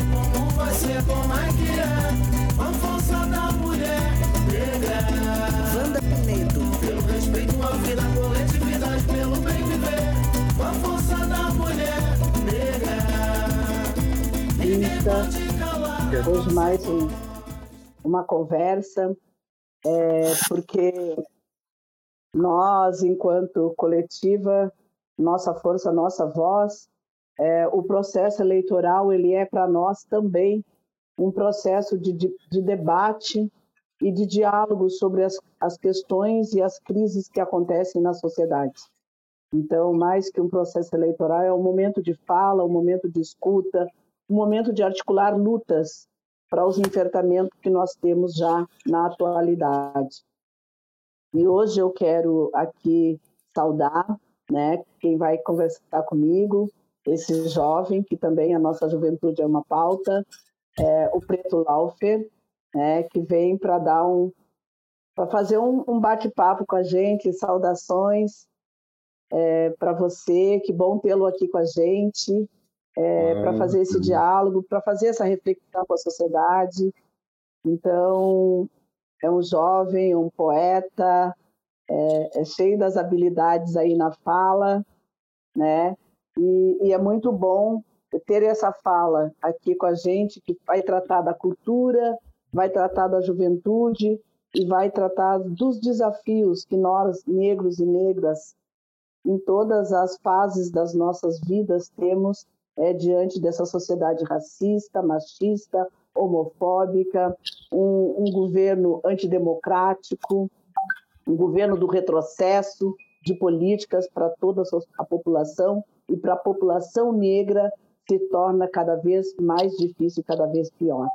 como ser, como é que é. A força da mulher negra. Wanda Pinedo. Pelo respeito à vida, coletividade, pelo bem viver. A força da mulher negra. Ninguém pode calar. Hoje mais um, uma conversa, é, porque nós, enquanto coletiva, nossa força, nossa voz, é, o processo eleitoral ele é para nós também um processo de, de, de, debate e de diálogo sobre as, as questões e as crises que acontecem na sociedade. Então, mais que um processo eleitoral, é um momento de fala, um momento de escuta, um momento de articular lutas para os enfrentamentos que nós temos já na atualidade. E hoje eu quero aqui saudar, né, quem vai conversar comigo, esse jovem, que também a nossa juventude é uma pauta, é, o Preto Laufer, né, que vem para dar um para fazer um, um bate-papo com a gente, saudações é, para você, que bom tê-lo aqui com a gente, é, ah, para fazer esse diálogo, para fazer essa reflexão com a sociedade. Então, é um jovem, um poeta, é, é cheio das habilidades aí na fala, né? E, e, é muito bom ter essa fala aqui com a gente, que vai tratar da cultura, vai tratar da juventude e vai tratar dos desafios que nós, negros e negras, em todas as fases das nossas vidas, temos é, diante dessa sociedade racista, machista, homofóbica, um, um governo antidemocrático, um governo do retrocesso de políticas para toda a população e para a população negra se torna cada vez mais difícil, cada vez pior.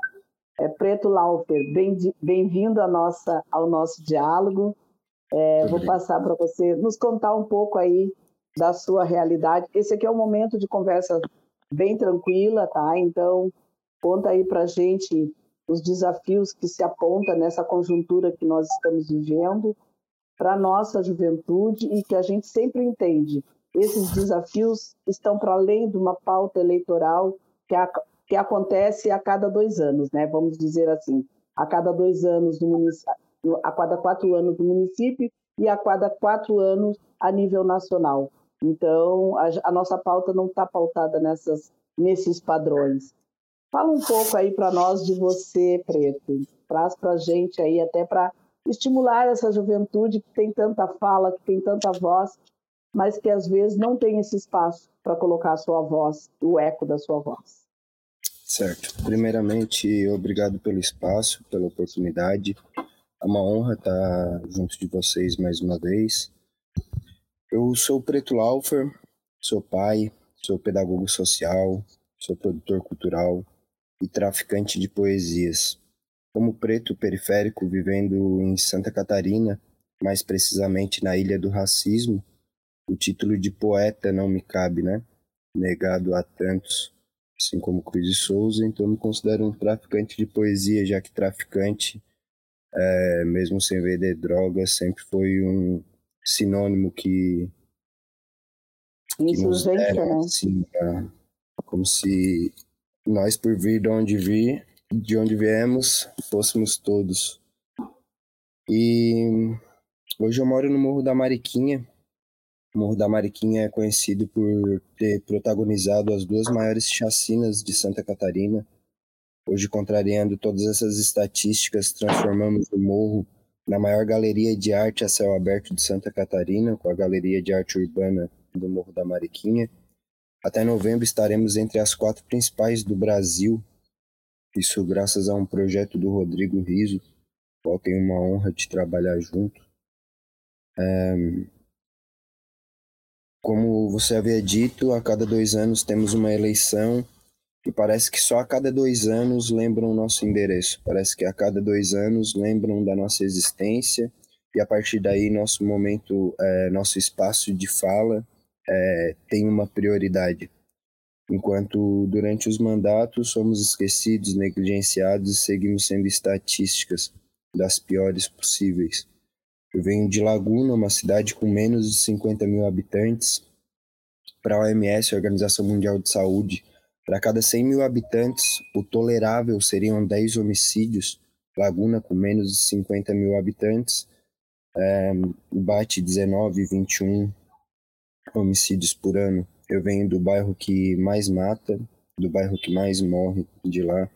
É, Preto Laufer, bem-vindo bem ao nosso diálogo. É, vou passar para você nos contar um pouco aí da sua realidade. Esse aqui é um momento de conversa bem tranquila, tá? Então, conta aí para gente os desafios que se aponta nessa conjuntura que nós estamos vivendo para a nossa juventude e que a gente sempre entende esses desafios estão para além de uma pauta eleitoral que, a, que acontece a cada dois anos, né? Vamos dizer assim, a cada dois anos no município, a cada quatro anos no município e a cada quatro anos a nível nacional. Então, a, a nossa pauta não está pautada nessas, nesses padrões. Fala um pouco aí para nós de você, Preto. Traz para a gente aí até para estimular essa juventude que tem tanta fala, que tem tanta voz mas que às vezes não tem esse espaço para colocar a sua voz, o eco da sua voz. Certo. Primeiramente, obrigado pelo espaço, pela oportunidade. É uma honra estar junto de vocês mais uma vez. Eu sou Preto Laufer, sou pai, sou pedagogo social, sou produtor cultural e traficante de poesias. Como preto periférico vivendo em Santa Catarina, mais precisamente na Ilha do Racismo, o título de poeta não me cabe, né? Negado a tantos, assim como Cruz de Souza, então me considero um traficante de poesia, já que traficante, é, mesmo sem vender drogas, sempre foi um sinônimo que. que nos era, né? assim, como se nós, por vir de onde vi, de onde viemos, fôssemos todos. E hoje eu moro no Morro da Mariquinha, o Morro da Mariquinha é conhecido por ter protagonizado as duas maiores chacinas de Santa Catarina. Hoje, contrariando todas essas estatísticas, transformamos o morro na maior galeria de arte a céu aberto de Santa Catarina, com a Galeria de Arte Urbana do Morro da Mariquinha. Até novembro estaremos entre as quatro principais do Brasil, isso graças a um projeto do Rodrigo Riso, qual tenho uma honra de trabalhar junto. É, como você havia dito, a cada dois anos temos uma eleição e parece que só a cada dois anos lembram o nosso endereço. Parece que a cada dois anos lembram da nossa existência e a partir daí nosso momento, é, nosso espaço de fala é, tem uma prioridade. Enquanto durante os mandatos somos esquecidos, negligenciados e seguimos sendo estatísticas das piores possíveis. Eu venho de Laguna, uma cidade com menos de 50 mil habitantes. Para a OMS, a Organização Mundial de Saúde, Para cada 100 mil habitantes, o tolerável seriam 10 homicídios. Laguna, com menos de 50 mil habitantes, é, bate 19, 21 homicídios por ano. Eu venho do bairro que mais mata, do bairro que mais morre de lá.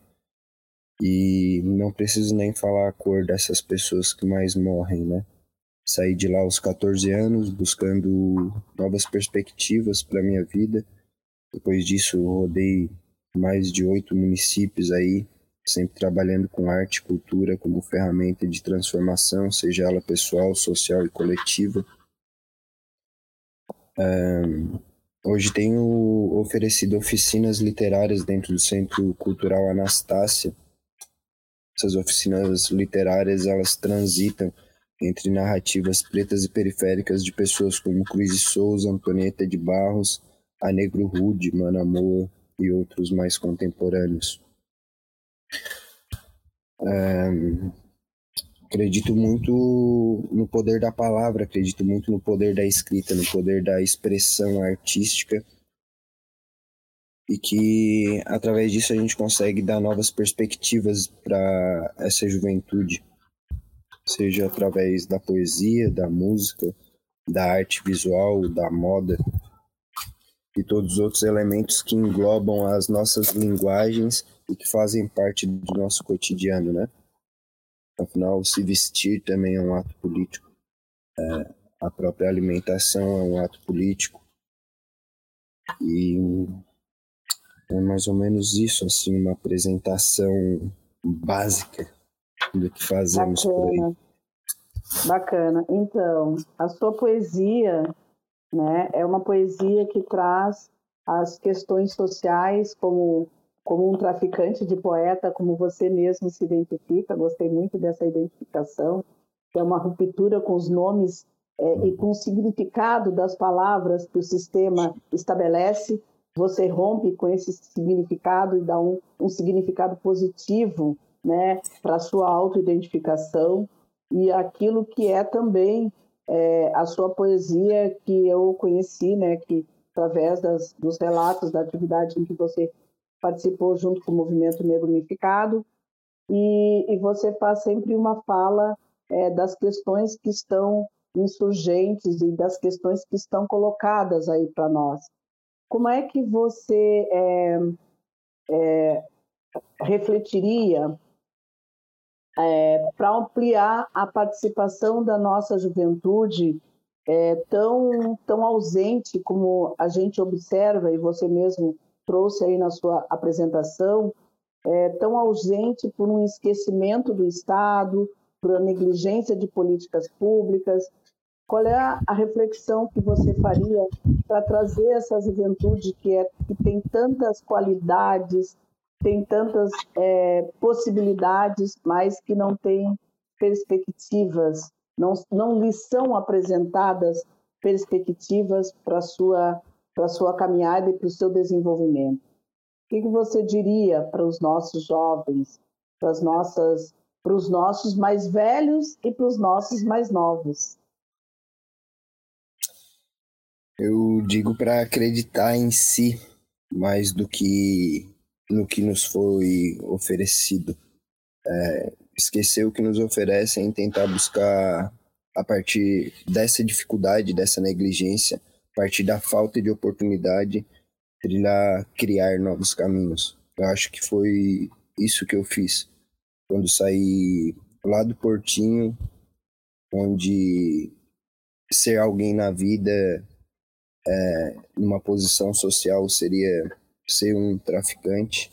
E não preciso nem falar a cor dessas pessoas que mais morrem, né? Saí de lá aos 14 anos buscando novas perspectivas para minha vida. Depois disso, rodei mais de oito municípios aí, sempre trabalhando com arte e cultura como ferramenta de transformação, seja ela pessoal, social e coletiva. Hoje tenho oferecido oficinas literárias dentro do Centro Cultural Anastácia. Essas oficinas literárias elas transitam entre narrativas pretas e periféricas de pessoas como Cruz de Souza, Antonieta de Barros, a Negro Rude, Manamoa e outros mais contemporâneos. Acredito muito no poder da palavra, acredito muito no poder da escrita, no poder da expressão artística. E que através disso a gente consegue dar novas perspectivas para essa juventude, seja através da poesia, da música, da arte visual, da moda. E todos os outros elementos que englobam as nossas linguagens e que fazem parte do nosso cotidiano, né? Afinal, se vestir também é um ato político. É, a própria alimentação é um ato político. E é mais ou menos isso, assim, uma apresentação básica do que fazemos Bacana. por aí. Bacana. Então, a sua poesia, né, é uma poesia que traz as questões sociais como como um traficante de poeta, como você mesmo se identifica. Gostei muito dessa identificação, que é uma ruptura com os nomes é, e com o significado das palavras que o sistema estabelece. Você rompe com esse significado e dá um, um significado positivo né, para a sua autoidentificação e aquilo que é também é, a sua poesia que eu conheci, né, que através das, dos relatos da atividade em que você participou junto com o Movimento Negro Unificado, e, e você faz sempre uma fala é, das questões que estão insurgentes e das questões que estão colocadas aí para nós. Como é que você é, é, refletiria é, para ampliar a participação da nossa juventude é, tão, tão ausente como a gente observa, e você mesmo trouxe aí na sua apresentação, é, tão ausente por um esquecimento do Estado, por a negligência de políticas públicas. Qual é a, reflexão que você faria para trazer essa juventude que, é, que tem tantas qualidades, tem tantas é, possibilidades, mas que não tem perspectivas, não, não lhe são apresentadas perspectivas para sua para a sua caminhada e para o seu desenvolvimento. O que, que você diria para os nossos jovens, para as nossas, para os nossos mais velhos e para os nossos mais novos? Eu digo para acreditar em si mais do que no que nos foi oferecido. É, esquecer o que nos oferecem e tentar buscar, a partir dessa dificuldade, dessa negligência, partir da falta de oportunidade, trilhar, criar novos caminhos. Eu acho que foi isso que eu fiz quando saí lá do Portinho, onde ser alguém na vida, é, numa posição social, seria ser um traficante.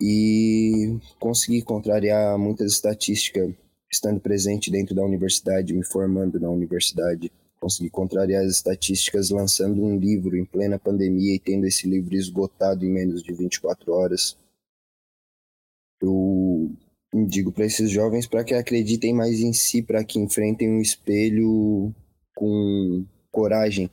E consegui contrariar muitas estatísticas estando presente dentro da universidade, me formando na universidade consegui contrariar as estatísticas lançando um livro em plena pandemia e tendo esse livro esgotado em menos de 24 horas. Eu digo para esses jovens para que acreditem mais em si, para que enfrentem um espelho com coragem,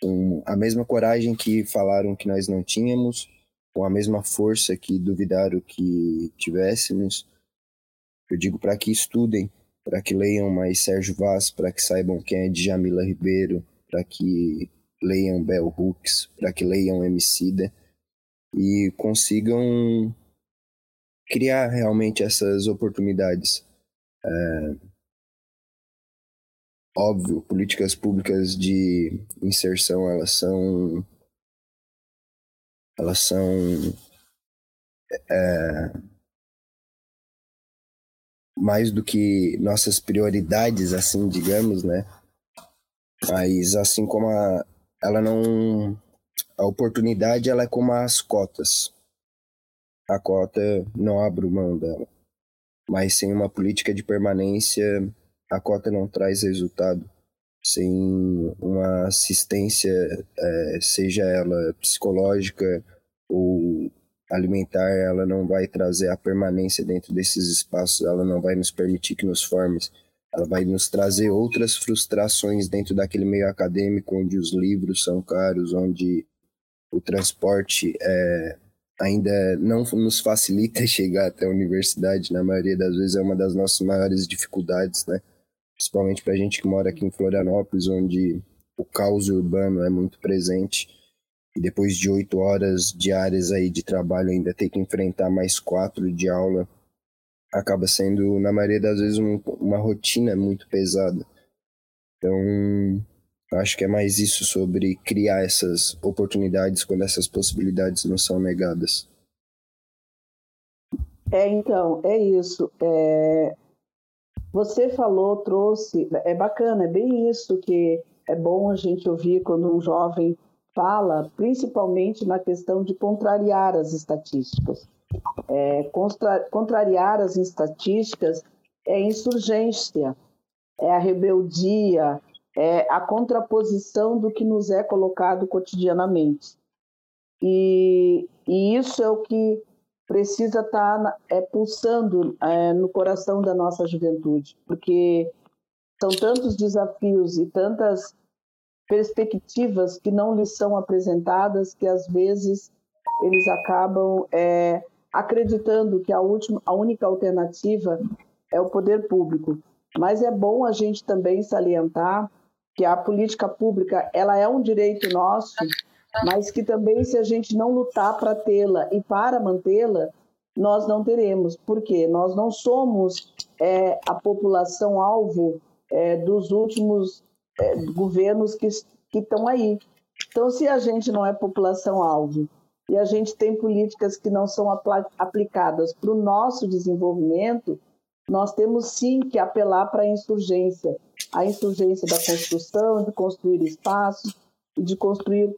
com a mesma coragem que falaram que nós não tínhamos, com a mesma força que duvidaram que tivéssemos. Eu digo para que estudem, para que leiam mais Sérgio Vaz, para que saibam quem é Djamila Ribeiro, para que leiam Bell Hooks, para que leiam Emicida, e consigam criar realmente essas oportunidades. É, óbvio, políticas públicas de inserção, elas são elas são é, mais do que nossas prioridades, assim, digamos, né? Mas assim como a, ela não a oportunidade ela é como as cotas. A cota não abre mão dela. Mas sem uma política de permanência, a cota não traz resultado. Sem uma assistência, é, seja ela psicológica ou alimentar, ela não vai trazer a permanência dentro desses espaços, ela não vai nos permitir que nos formos, ela vai nos trazer outras frustrações dentro daquele meio acadêmico, onde os livros são caros, onde o transporte é, ainda não nos facilita chegar até a universidade, na maioria das vezes é uma das nossas maiores dificuldades, né? Principalmente para a gente que mora aqui em Florianópolis, onde o caos urbano é muito presente depois de oito horas diárias aí de trabalho ainda ter que enfrentar mais quatro de aula acaba sendo na maioria das vezes um, uma rotina muito pesada. Então acho que é mais isso sobre criar essas oportunidades quando essas possibilidades não são negadas. É então é isso. É... você falou trouxe é bacana é bem isso que é bom a gente ouvir quando um jovem fala principalmente na questão de contrariar as estatísticas. É, contra, contrariar as estatísticas é insurgência, é a rebeldia, é a contraposição do que nos é colocado cotidianamente. E, e isso é o que precisa estar tá é, pulsando é, no coração da nossa juventude, porque são tantos desafios e tantas perspectivas que não lhes são apresentadas, que às vezes eles acabam é, acreditando que a, última, a única alternativa é o poder público. Mas é bom a gente também salientar que a política pública ela é um direito nosso, mas que também se a gente não lutar para tê-la e para mantê-la, nós não teremos. Por quê? Nós não somos é, a população alvo é, dos últimos é, governos que estão aí. Então, se a gente não é população-alvo e a gente tem políticas que não são aplicadas para o nosso desenvolvimento, nós temos sim que apelar para a insurgência a insurgência da construção, de construir espaços, de construir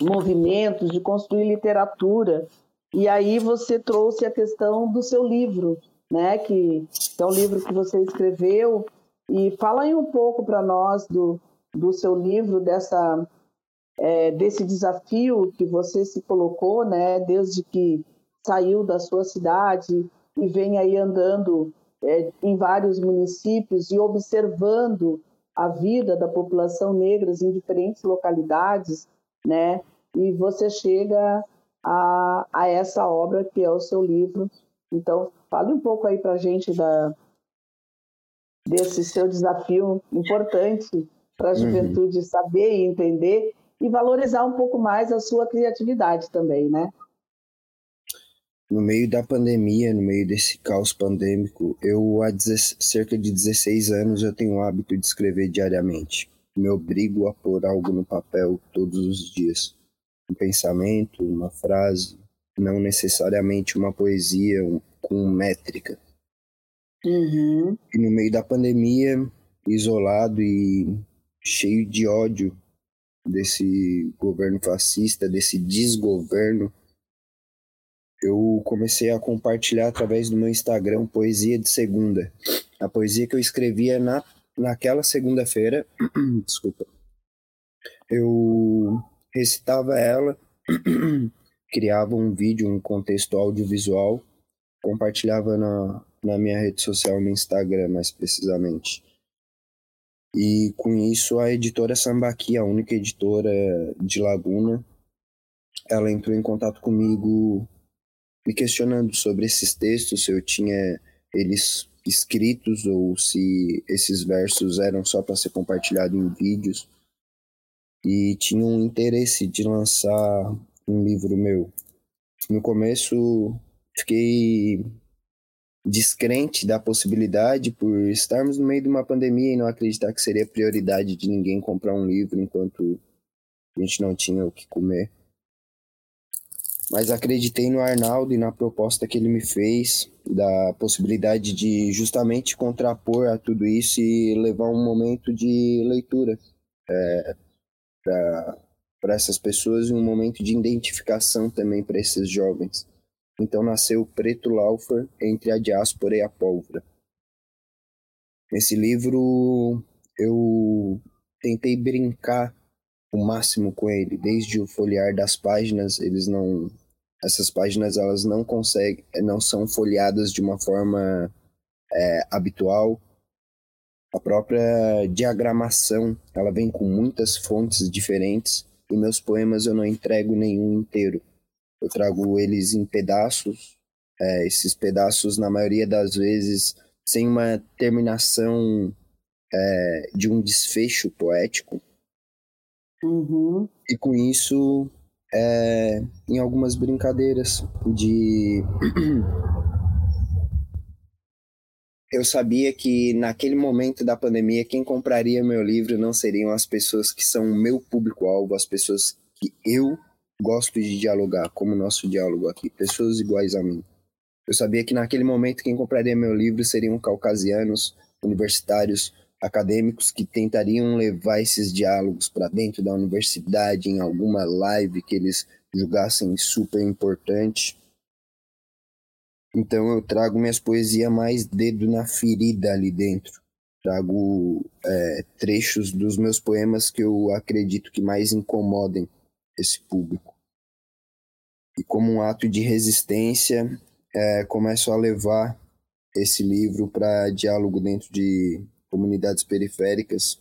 movimentos, de construir literatura. E aí você trouxe a questão do seu livro, né, que é um livro que você escreveu e fala aí um pouco para nós do, do seu livro, dessa, é, desse desafio que você se colocou, né, desde que saiu da sua cidade e vem aí andando é, em vários municípios e observando a vida da população negra em diferentes localidades, né? E você chega a, a essa obra que é o seu livro. Então, fale um pouco aí para gente da, desse seu desafio importante para a uhum. juventude uhum. saber e entender e valorizar um pouco mais a sua criatividade também, né? No meio da pandemia, no meio desse caos pandêmico, eu há cerca de 16 anos eu tenho o hábito de escrever diariamente. Me obrigo a pôr algo no papel todos os dias. Um pensamento, uma frase, não necessariamente uma poesia com métrica Uhum. E no meio da pandemia, isolado e cheio de ódio desse governo fascista, desse desgoverno, eu comecei a compartilhar através do meu Instagram poesia de segunda. A poesia que eu escrevia na, naquela segunda-feira, desculpa, eu recitava ela, criava um vídeo, um contexto audiovisual, compartilhava na, na minha rede social, no Instagram, mais precisamente. E com isso, a editora Sambaqui, a única editora de Laguna, ela entrou em contato comigo me questionando sobre esses textos, se eu tinha eles escritos ou se esses versos eram só para ser compartilhado em vídeos. E tinha um interesse de lançar um livro meu. no começo fiquei descrente da possibilidade por estarmos no meio de uma pandemia e não acreditar que seria prioridade de ninguém comprar um livro enquanto a gente não tinha o que comer. Mas acreditei no Arnaldo e na proposta que ele me fez, da possibilidade de justamente contrapor a tudo isso e levar um momento de leitura é, para essas pessoas e um momento de identificação também para esses jovens. Então nasceu Preto Laufer entre a diáspora e a pólvora. Nesse livro eu tentei brincar o máximo com ele, desde o folhear das páginas, eles não essas páginas elas não conseguem, não são folheadas de uma forma é, habitual. A própria diagramação, ela vem com muitas fontes diferentes e meus poemas eu não entrego nenhum inteiro. Eu trago eles em pedaços, é, esses pedaços, na maioria das vezes, sem uma terminação é, de um desfecho poético. Uhum. E com isso, é, em algumas brincadeiras de. Eu sabia que naquele momento da pandemia, quem compraria meu livro não seriam as pessoas que são o meu público-alvo, as pessoas que eu gosto de dialogar, como o nosso diálogo aqui, pessoas iguais a mim. Eu sabia que naquele momento quem compraria meu livro seriam caucasianos, universitários, acadêmicos que tentariam levar esses diálogos para dentro da universidade em alguma live que eles julgassem super importante. Então eu trago minhas poesias mais dedo na ferida ali dentro. Trago é, trechos dos meus poemas que eu acredito que mais incomodem esse público. E como um ato de resistência, é, começo a levar esse livro para diálogo dentro de comunidades periféricas,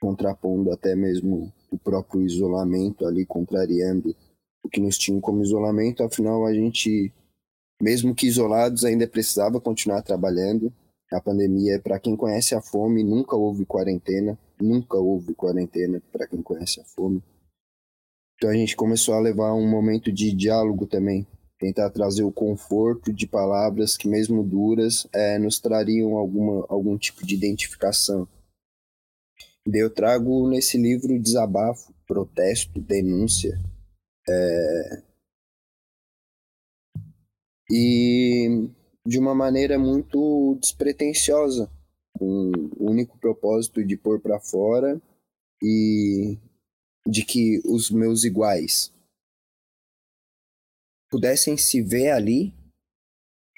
contrapondo até mesmo o próprio isolamento ali, contrariando o que nos tinha como isolamento. Afinal, a gente, mesmo que isolados, ainda precisava continuar trabalhando. A pandemia, para quem conhece a fome, nunca houve quarentena, nunca houve quarentena para quem conhece a fome. Então a gente começou a levar um momento de diálogo também, tentar trazer o conforto de palavras que, mesmo duras, é, nos trariam alguma, algum tipo de identificação. eu trago nesse livro desabafo, protesto, denúncia. É... E de uma maneira muito despretensiosa, com o único propósito de pôr para fora e de que os meus iguais pudessem se ver ali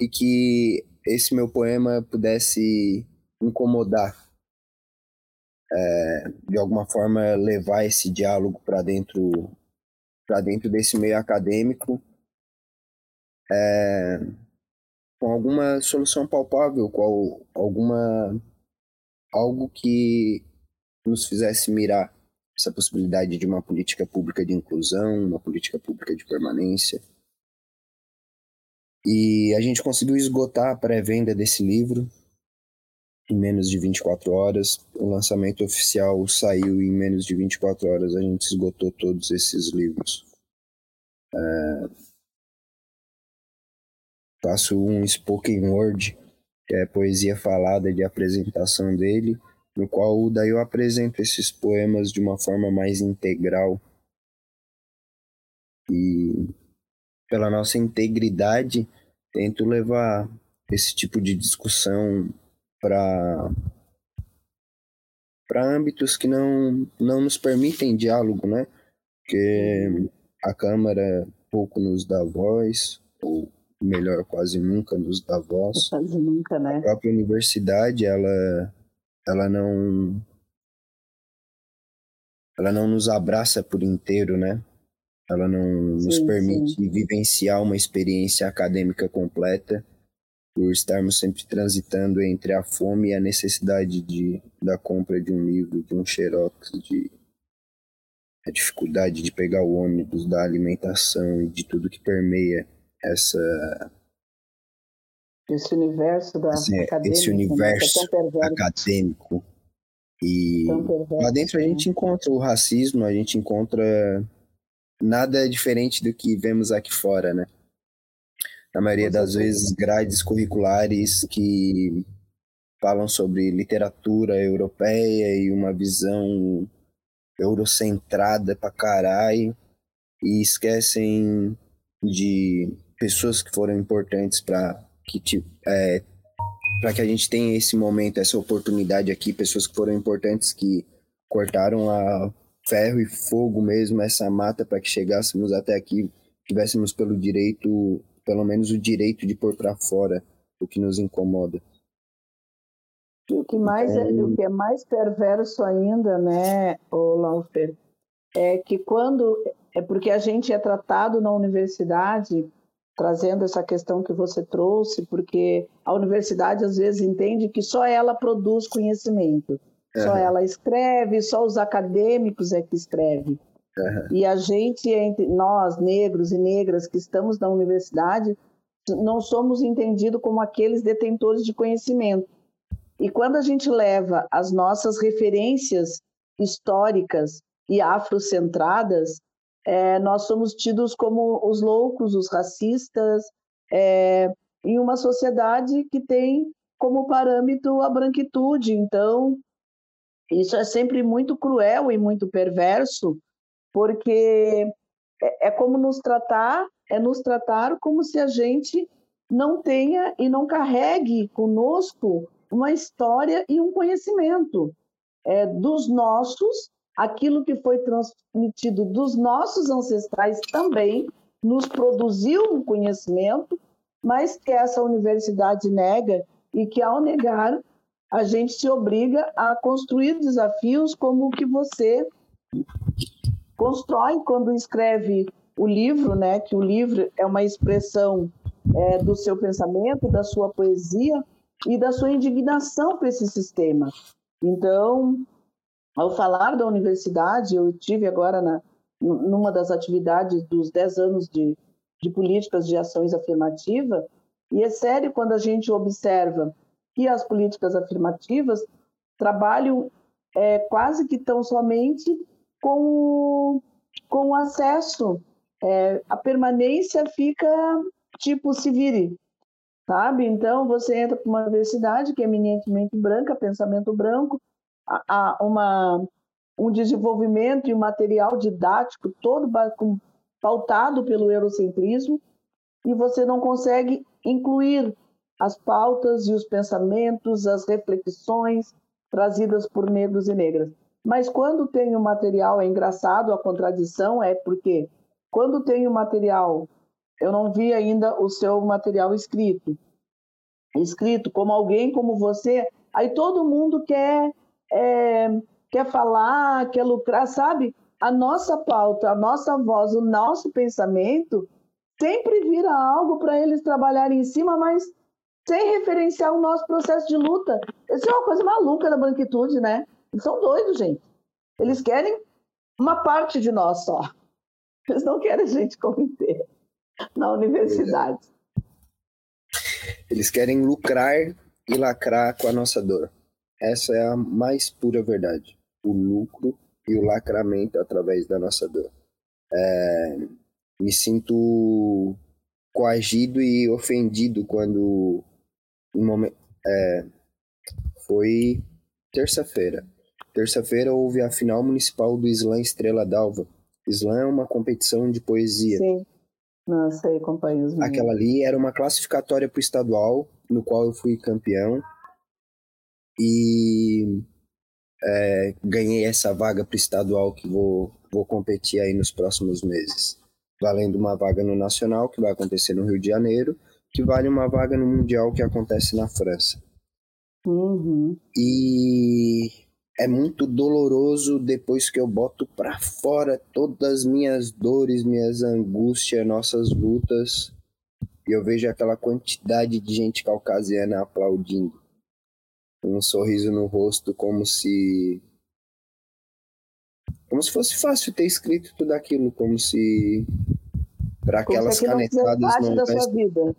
e que esse meu poema pudesse incomodar, é, de alguma forma levar esse diálogo para dentro para dentro desse meio acadêmico é, com alguma solução palpável, com alguma algo que nos fizesse mirar essa possibilidade de uma política pública de inclusão, uma política pública de permanência. E a gente conseguiu esgotar a pré-venda desse livro em menos de 24 horas. O lançamento oficial saiu em menos de 24 horas. A gente esgotou todos esses livros. É... Faço um spoken word, que é poesia falada de apresentação dele no qual daí eu apresento esses poemas de uma forma mais integral e pela nossa integridade tento levar esse tipo de discussão para para âmbitos que não não nos permitem diálogo, né? Porque a Câmara pouco nos dá voz, ou melhor, quase nunca nos dá voz. Quase nunca, né? A própria universidade, ela ela não ela não nos abraça por inteiro, né? Ela não sim, nos permite sim. vivenciar uma experiência acadêmica completa por estarmos sempre transitando entre a fome e a necessidade de, da compra de um livro, de um xerox, de a dificuldade de pegar o ônibus, da alimentação e de tudo que permeia essa esse universo da assim, esse né, universo né? acadêmico e lá dentro a né? gente encontra o racismo, a gente encontra nada diferente do que vemos aqui fora, né? na maioria das vezes, grades curriculares que falam sobre literatura europeia e uma visão eurocentrada pra caralho e esquecem de pessoas que foram importantes para que é, para que a gente tenha esse momento, essa oportunidade aqui, pessoas que foram importantes que cortaram a ferro e fogo mesmo essa mata para que chegássemos até aqui, tivéssemos pelo direito, pelo menos o direito de pôr para fora o que nos incomoda. E o que mais é, o que é mais perverso ainda, né, Laufer, é que quando é porque a gente é tratado na universidade trazendo essa questão que você trouxe, porque a universidade às vezes entende que só ela produz conhecimento, uhum. só ela escreve, só os acadêmicos é que escrevem. Uhum. E a gente, entre nós, negros e negras que estamos na universidade, não somos entendidos como aqueles detentores de conhecimento. E quando a gente leva as nossas referências históricas e afrocentradas, é, nós somos tidos como os loucos, os racistas, é, em uma sociedade que tem como parâmetro a branquitude. Então, isso é sempre muito cruel e muito perverso, porque é, é como nos tratar, é nos tratar como se a gente não tenha e não carregue conosco uma história e um conhecimento é, dos nossos aquilo que foi transmitido dos nossos ancestrais também nos produziu um conhecimento, mas que essa universidade nega e que ao negar a gente se obriga a construir desafios como o que você constrói quando escreve o livro, né? Que o livro é uma expressão é, do seu pensamento, da sua poesia e da sua indignação com esse sistema. Então, ao falar da universidade, eu tive agora na, numa das atividades dos 10 anos de, de políticas de ações afirmativas, e é sério quando a gente observa que as políticas afirmativas trabalham é, quase que tão somente com, com o acesso. É, a permanência fica tipo se vire, sabe? Então você entra para uma universidade que é eminentemente branca, pensamento branco, a, uma, um desenvolvimento e um material didático todo pautado pelo eurocentrismo e você não consegue incluir as pautas e os pensamentos, as reflexões trazidas por negros e negras. Mas quando tem o material, é engraçado, a contradição é porque quando tem o material, eu não vi ainda o seu material escrito, escrito como alguém como você, aí todo mundo quer é, quer falar, quer lucrar, sabe? A nossa pauta, a nossa voz, o nosso pensamento sempre vira algo para eles trabalharem em cima, mas sem referenciar o nosso processo de luta. Isso é uma coisa maluca da branquitude, né? Eles são doidos, gente. Eles querem uma parte de nós só. Eles não querem a gente como inteiro na universidade. Eles querem lucrar e lacrar com a nossa dor. Essa é a mais pura verdade. O lucro e o lacramento através da nossa dor. É, me sinto coagido e ofendido quando um momento, é, foi terça-feira. Terça-feira houve a final municipal do Slam Estrela d'Alva. Slam é uma competição de poesia. Sim. Não sei, acompanho Aquela ali era uma classificatória para o estadual, no qual eu fui campeão e é, ganhei essa vaga para estadual que vou, vou competir aí nos próximos meses. Valendo uma vaga no Nacional, que vai acontecer no Rio de Janeiro, que vale uma vaga no Mundial que acontece na França. Uhum. E é muito doloroso depois que eu boto para fora todas as minhas dores, minhas angústias, nossas lutas, e eu vejo aquela quantidade de gente caucasiana aplaudindo um sorriso no rosto, como se. Como se fosse fácil ter escrito tudo aquilo, como se. Para aquelas como se canetadas não. da sua vida.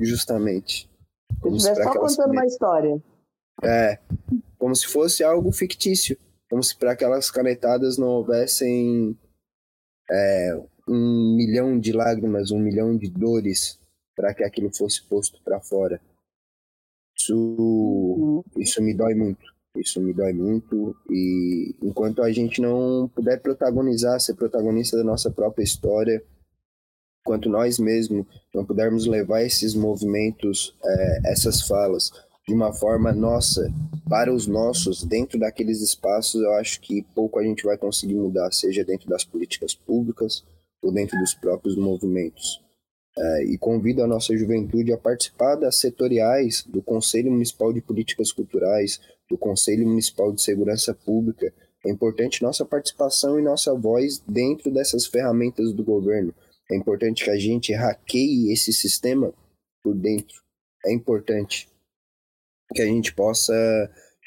Justamente. Como se estivesse só contando uma história. É. Como se fosse algo fictício. Como se para aquelas canetadas não houvessem é, um milhão de lágrimas, um milhão de dores para que aquilo fosse posto para fora. Isso, isso me dói muito. Isso me dói muito. E enquanto a gente não puder protagonizar, ser protagonista da nossa própria história, enquanto nós mesmos não pudermos levar esses movimentos, é, essas falas, de uma forma nossa, para os nossos, dentro daqueles espaços, eu acho que pouco a gente vai conseguir mudar, seja dentro das políticas públicas ou dentro dos próprios movimentos. É, e convido a nossa juventude a participar das setoriais do Conselho Municipal de Políticas Culturais, do Conselho Municipal de Segurança Pública. É importante nossa participação e nossa voz dentro dessas ferramentas do governo. É importante que a gente hackeie esse sistema por dentro. É importante que a gente possa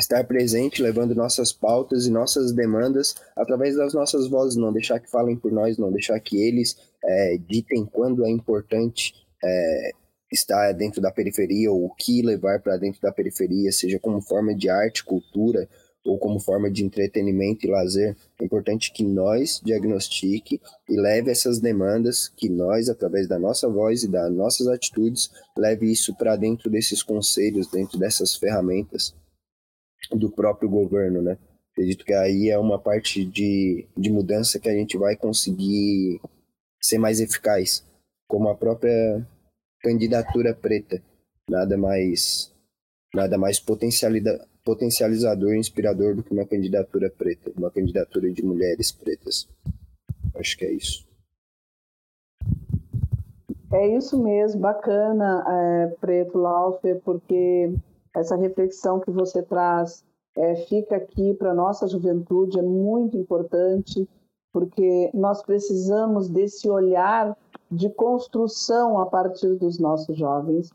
estar presente, levando nossas pautas e nossas demandas através das nossas vozes, não deixar que falem por nós, não deixar que eles é, ditem quando é importante é, estar dentro da periferia ou o que levar para dentro da periferia, seja como forma de arte, cultura ou como forma de entretenimento e lazer. É importante que nós diagnostique e leve essas demandas, que nós, através da nossa voz e das nossas atitudes, leve isso para dentro desses conselhos, dentro dessas ferramentas do próprio governo, né? Acredito que aí é uma parte de, de mudança que a gente vai conseguir ser mais eficaz, como a própria candidatura preta, nada mais nada mais potencializador e inspirador do que uma candidatura preta, uma candidatura de mulheres pretas. Acho que é isso. É isso mesmo, bacana, é, Preto Laufer, porque essa reflexão que você traz é, fica aqui para a nossa juventude, é muito importante, porque nós precisamos desse olhar de construção a partir dos nossos jovens,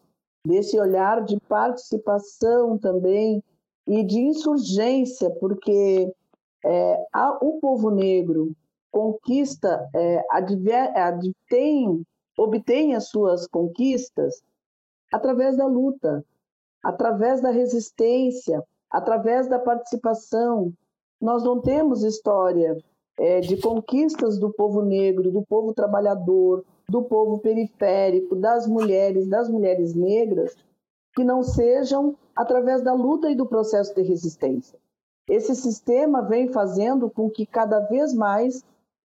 desse olhar de participação também e de insurgência, porque é, a, o povo negro conquista, é, adver, advém, obtém as suas conquistas através da luta, através da resistência, através da participação. Nós não temos história é, de conquistas do povo negro, do povo trabalhador, do povo periférico, das mulheres, das mulheres negras, que não sejam através da luta e do processo de resistência. Esse sistema vem fazendo com que cada vez mais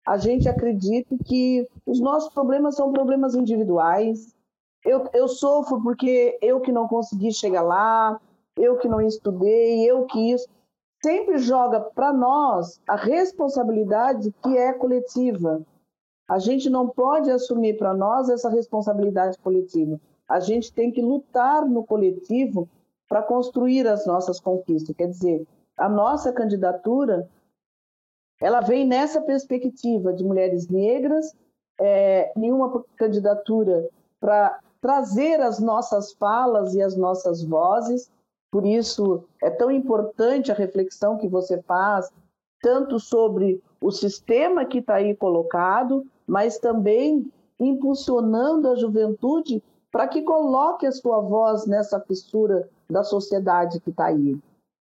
a gente acredite que os nossos problemas são problemas individuais, eu, eu sofro porque eu que não consegui chegar lá, eu que não estudei, eu que isso. Sempre joga para nós a responsabilidade que é coletiva. A gente não pode assumir para nós essa responsabilidade coletiva. A gente tem que lutar no coletivo para construir as nossas conquistas. Quer dizer, a nossa candidatura ela vem nessa perspectiva de mulheres negras, é, nenhuma candidatura para trazer as nossas falas e as nossas vozes. Por isso é tão importante a reflexão que você faz, tanto sobre o sistema que está aí colocado, mas também impulsionando a juventude para que coloque a sua voz nessa fissura da sociedade que está aí,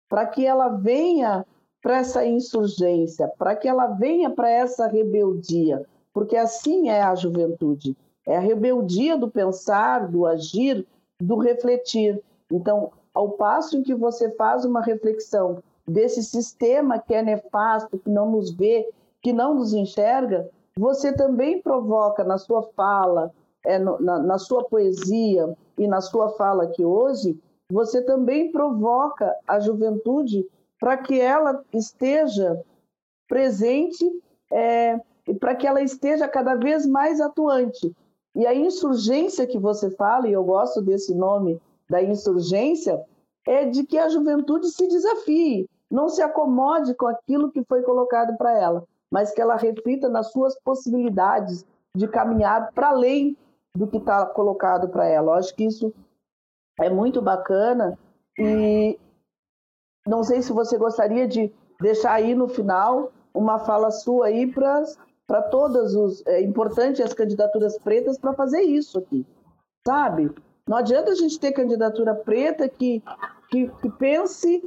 para que ela venha para essa insurgência, para que ela venha para essa rebeldia, porque assim é a juventude. É a rebeldia do pensar, do agir, do refletir. Então, ao passo em que você faz uma reflexão desse sistema que é nefasto, que não nos vê, que não nos enxerga, você também provoca na sua fala, é, na, na sua poesia e na sua fala aqui hoje, você também provoca a juventude para que ela esteja presente é, e para que ela esteja cada vez mais atuante. E a insurgência que você fala, e eu gosto desse nome da insurgência, é de que a juventude se desafie, não se acomode com aquilo que foi colocado para ela, mas que ela reflita nas suas possibilidades de caminhar para além do que está colocado para ela. Eu acho que isso é muito bacana e não sei se você gostaria de deixar aí no final uma fala sua aí para para todas os. É importante as candidaturas pretas para fazer isso aqui, sabe? Não adianta a gente ter candidatura preta que, que, que pense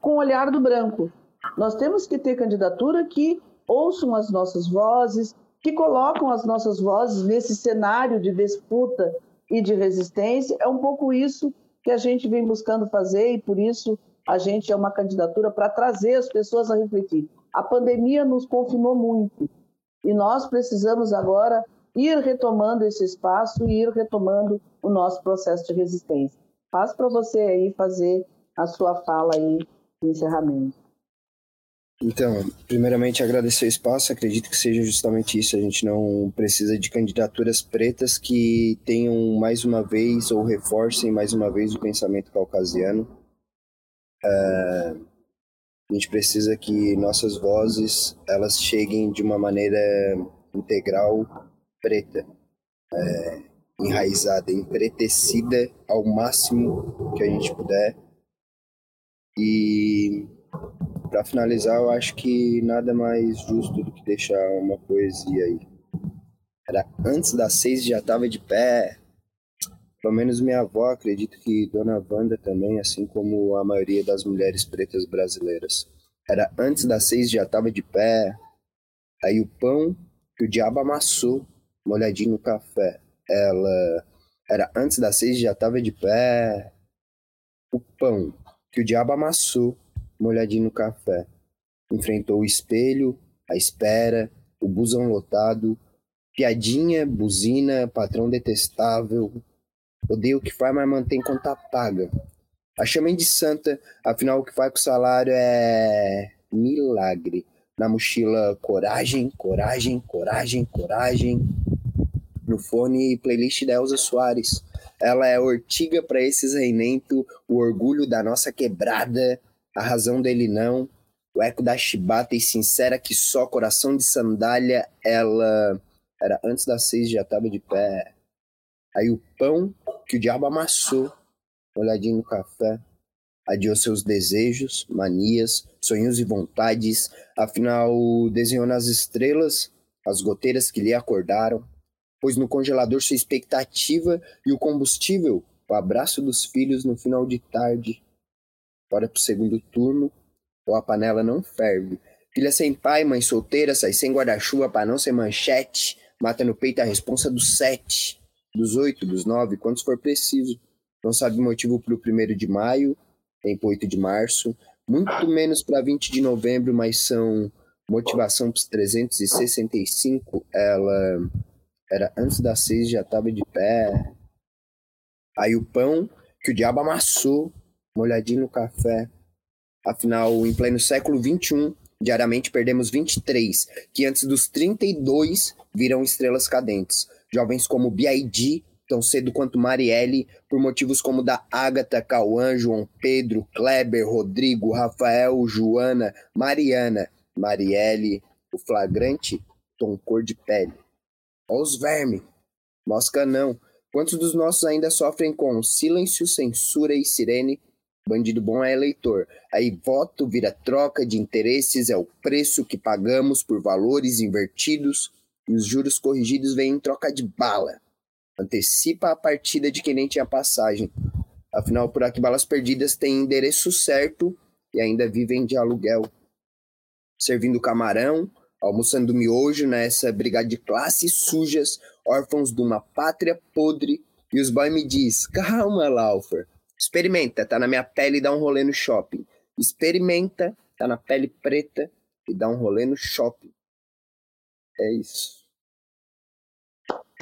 com o olhar do branco. Nós temos que ter candidatura que ouçam as nossas vozes, que colocam as nossas vozes nesse cenário de disputa e de resistência. É um pouco isso que a gente vem buscando fazer e por isso a gente é uma candidatura para trazer as pessoas a refletir. A pandemia nos confinou muito e nós precisamos agora ir retomando esse espaço e ir retomando o nosso processo de resistência. Passo para você aí fazer a sua fala aí de encerramento. Então, primeiramente agradecer o espaço, acredito que seja justamente isso. A gente não precisa de candidaturas pretas que tenham mais uma vez ou reforcem mais uma vez o pensamento caucasiano. É, a gente precisa que nossas vozes elas cheguem de uma maneira integral preta, é, enraizada, empretecida ao máximo que a gente puder. E para finalizar, eu acho que nada mais justo do que deixar uma poesia aí. Era antes das seis já estava de pé. Pelo menos minha avó, acredito que Dona Wanda também, assim como a maioria das mulheres pretas brasileiras. Era antes das seis já estava de pé. Aí o pão que o diabo amassou, molhadinho no café. Ela era antes das seis já estava de pé. O pão que o diabo amassou, molhadinho no café. Enfrentou o espelho, a espera, o busão lotado, piadinha, buzina, patrão detestável. Odeio o que faz, mas mantém conta paga. A chamem de santa, afinal o que faz com o salário é milagre. Na mochila, coragem, coragem, coragem, coragem. No fone, playlist da Elza Soares. Ela é ortiga para esses reinento, o orgulho da nossa quebrada, a razão dele não, o eco da chibata e sincera que só coração de sandália, ela era antes das seis já estava de pé. Aí o pão que o diabo amassou, olhadinho no café, adiou seus desejos, manias, sonhos e vontades, afinal desenhou nas estrelas as goteiras que lhe acordaram, pois no congelador sua expectativa e o combustível, o abraço dos filhos no final de tarde, bora pro segundo turno, ou a panela não ferve. Filha sem pai, mãe solteira, sai sem guarda-chuva pra não ser manchete, mata no peito a responsa dos sete, dos oito, dos nove, quantos for preciso. Não sabe o motivo pro primeiro de maio, tem 8 de março, muito menos para 20 de novembro, mas são motivação pros 365, ela era antes das seis já tava de pé. Aí o pão que o diabo amassou molhadinho no café. Afinal, em pleno século XXI, diariamente perdemos 23, que antes dos 32 viram estrelas cadentes. Jovens como B.I.D., tão cedo quanto Marielle, por motivos como da Ágata, Cauã, João Pedro, Kleber, Rodrigo, Rafael, Joana, Mariana, Marielle, o flagrante, tom cor de pele. Ó os vermes, mosca não. Quantos dos nossos ainda sofrem com silêncio, censura e sirene Bandido bom é eleitor. Aí voto vira troca de interesses, é o preço que pagamos por valores invertidos e os juros corrigidos vêm em troca de bala. Antecipa a partida de quem nem tinha passagem. Afinal, por aqui balas perdidas têm endereço certo e ainda vivem de aluguel. Servindo camarão, almoçando miojo nessa brigada de classes sujas, órfãos de uma pátria podre, e os boy me diz, calma, Laufer, Experimenta, tá na minha pele e dá um rolê no shopping. Experimenta, tá na pele preta e dá um rolê no shopping. É isso.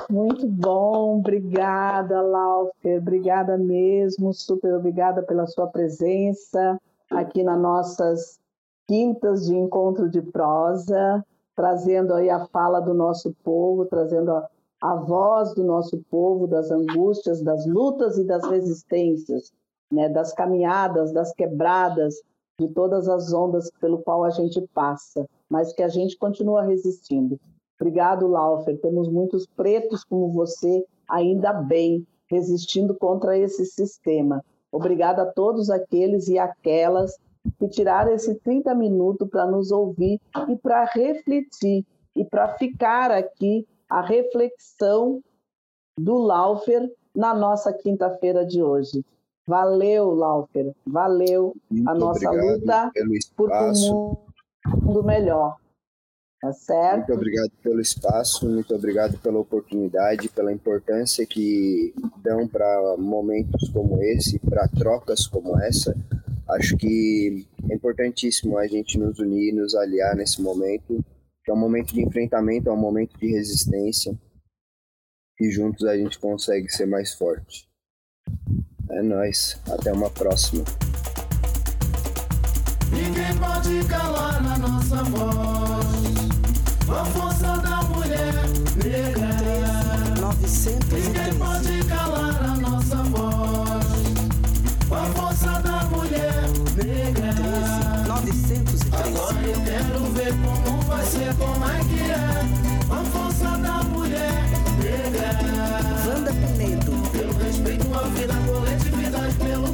Muito bom, obrigada, Laufer, obrigada mesmo, super obrigada pela sua presença aqui nas nossas quintas de encontro de prosa, trazendo aí a fala do nosso povo, trazendo a, a voz do nosso povo, das angústias, das lutas e das resistências, né, das caminhadas, das quebradas, de todas as ondas pelo qual a gente passa, mas que a gente continua resistindo. Obrigado, Laufer. Temos muitos pretos como você, ainda bem, resistindo contra esse sistema. Obrigada a todos aqueles e aquelas que tiraram esse 30 minutos para nos ouvir e para refletir e para ficar aqui a reflexão do Laufer na nossa quinta-feira de hoje. Valeu, Laufer. Valeu Muito a nossa luta pelo por um mundo melhor. Tá certo? Muito obrigado pelo espaço, muito obrigado pela oportunidade, pela importância que dão para momentos como esse, para trocas como essa. Acho que é importantíssimo a gente nos unir, nos aliar nesse momento, que é um momento de enfrentamento, é um momento de resistência, e juntos a gente consegue ser mais forte. É nóis, até uma próxima. Ninguém pode calar a nossa voz. A força da mulher negra. 913. Ninguém pode calar a nossa voz. A força da mulher negra. 913. Agora eu quero ver como vai ser, como é que é. A força da mulher negra. Wanda Pinedo. Pelo respeito à vida, coletividade, pelo